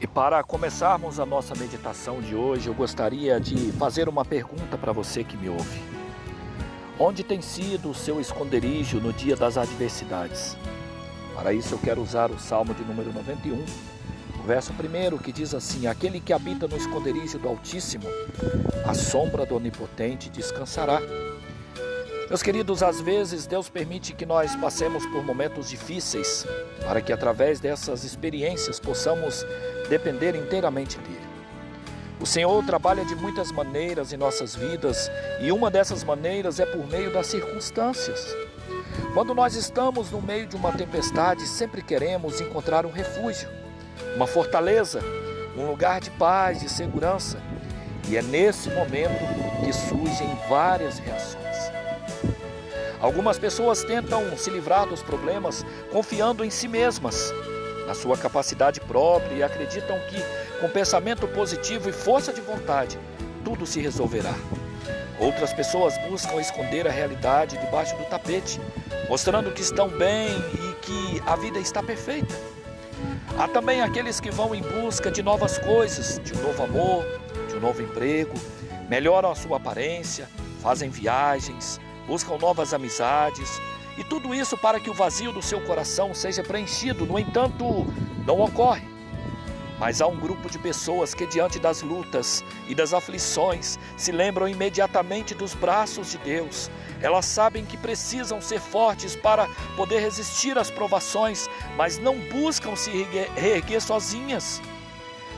E para começarmos a nossa meditação de hoje, eu gostaria de fazer uma pergunta para você que me ouve. Onde tem sido o seu esconderijo no dia das adversidades? Para isso eu quero usar o Salmo de número 91, o verso primeiro que diz assim: Aquele que habita no esconderijo do Altíssimo, a sombra do Onipotente descansará. Meus queridos, às vezes Deus permite que nós passemos por momentos difíceis para que através dessas experiências possamos depender inteiramente dele. O Senhor trabalha de muitas maneiras em nossas vidas e uma dessas maneiras é por meio das circunstâncias. Quando nós estamos no meio de uma tempestade, sempre queremos encontrar um refúgio, uma fortaleza, um lugar de paz, de segurança. E é nesse momento que surgem várias reações. Algumas pessoas tentam se livrar dos problemas confiando em si mesmas, na sua capacidade própria e acreditam que, com pensamento positivo e força de vontade, tudo se resolverá. Outras pessoas buscam esconder a realidade debaixo do tapete, mostrando que estão bem e que a vida está perfeita. Há também aqueles que vão em busca de novas coisas, de um novo amor, de um novo emprego, melhoram a sua aparência, fazem viagens, buscam novas amizades, e tudo isso para que o vazio do seu coração seja preenchido. No entanto, não ocorre. Mas há um grupo de pessoas que, diante das lutas e das aflições, se lembram imediatamente dos braços de Deus. Elas sabem que precisam ser fortes para poder resistir às provações, mas não buscam se reerguer sozinhas,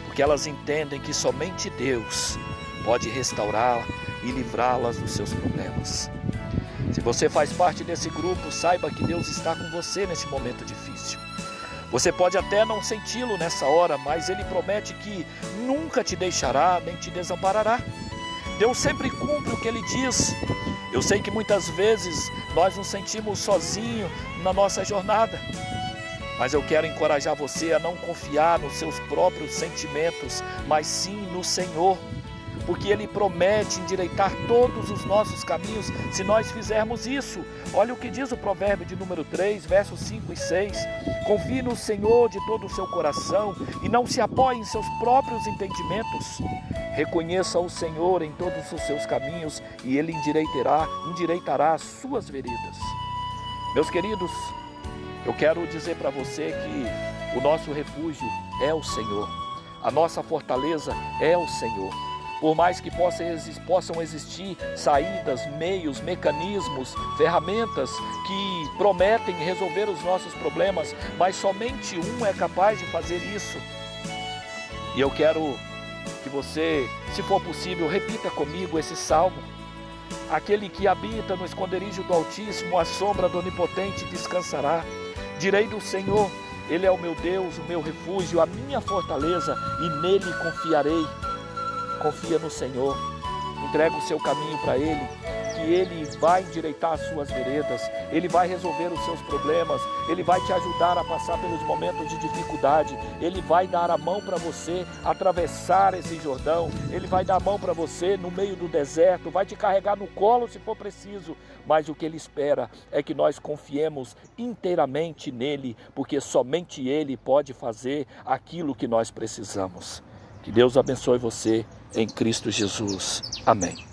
porque elas entendem que somente Deus pode restaurar e livrá-las dos seus problemas. Se você faz parte desse grupo, saiba que Deus está com você nesse momento difícil. Você pode até não senti-lo nessa hora, mas Ele promete que nunca te deixará nem te desamparará. Deus sempre cumpre o que Ele diz. Eu sei que muitas vezes nós nos sentimos sozinhos na nossa jornada, mas eu quero encorajar você a não confiar nos seus próprios sentimentos, mas sim no Senhor porque Ele promete endireitar todos os nossos caminhos se nós fizermos isso. Olha o que diz o provérbio de número 3, versos 5 e 6. Confie no Senhor de todo o seu coração e não se apoie em seus próprios entendimentos. Reconheça o Senhor em todos os seus caminhos e Ele endireitará, endireitará as suas veredas. Meus queridos, eu quero dizer para você que o nosso refúgio é o Senhor, a nossa fortaleza é o Senhor. Por mais que possam existir saídas, meios, mecanismos, ferramentas que prometem resolver os nossos problemas, mas somente um é capaz de fazer isso. E eu quero que você, se for possível, repita comigo esse salmo. Aquele que habita no esconderijo do Altíssimo, a sombra do Onipotente descansará. Direi do Senhor, Ele é o meu Deus, o meu refúgio, a minha fortaleza, e nele confiarei confia no Senhor, entrega o seu caminho para Ele, que Ele vai endireitar as suas veredas, Ele vai resolver os seus problemas, Ele vai te ajudar a passar pelos momentos de dificuldade, Ele vai dar a mão para você atravessar esse Jordão, Ele vai dar a mão para você no meio do deserto, vai te carregar no colo se for preciso, mas o que Ele espera é que nós confiemos inteiramente nele, porque somente Ele pode fazer aquilo que nós precisamos. Que Deus abençoe você em Cristo Jesus. Amém.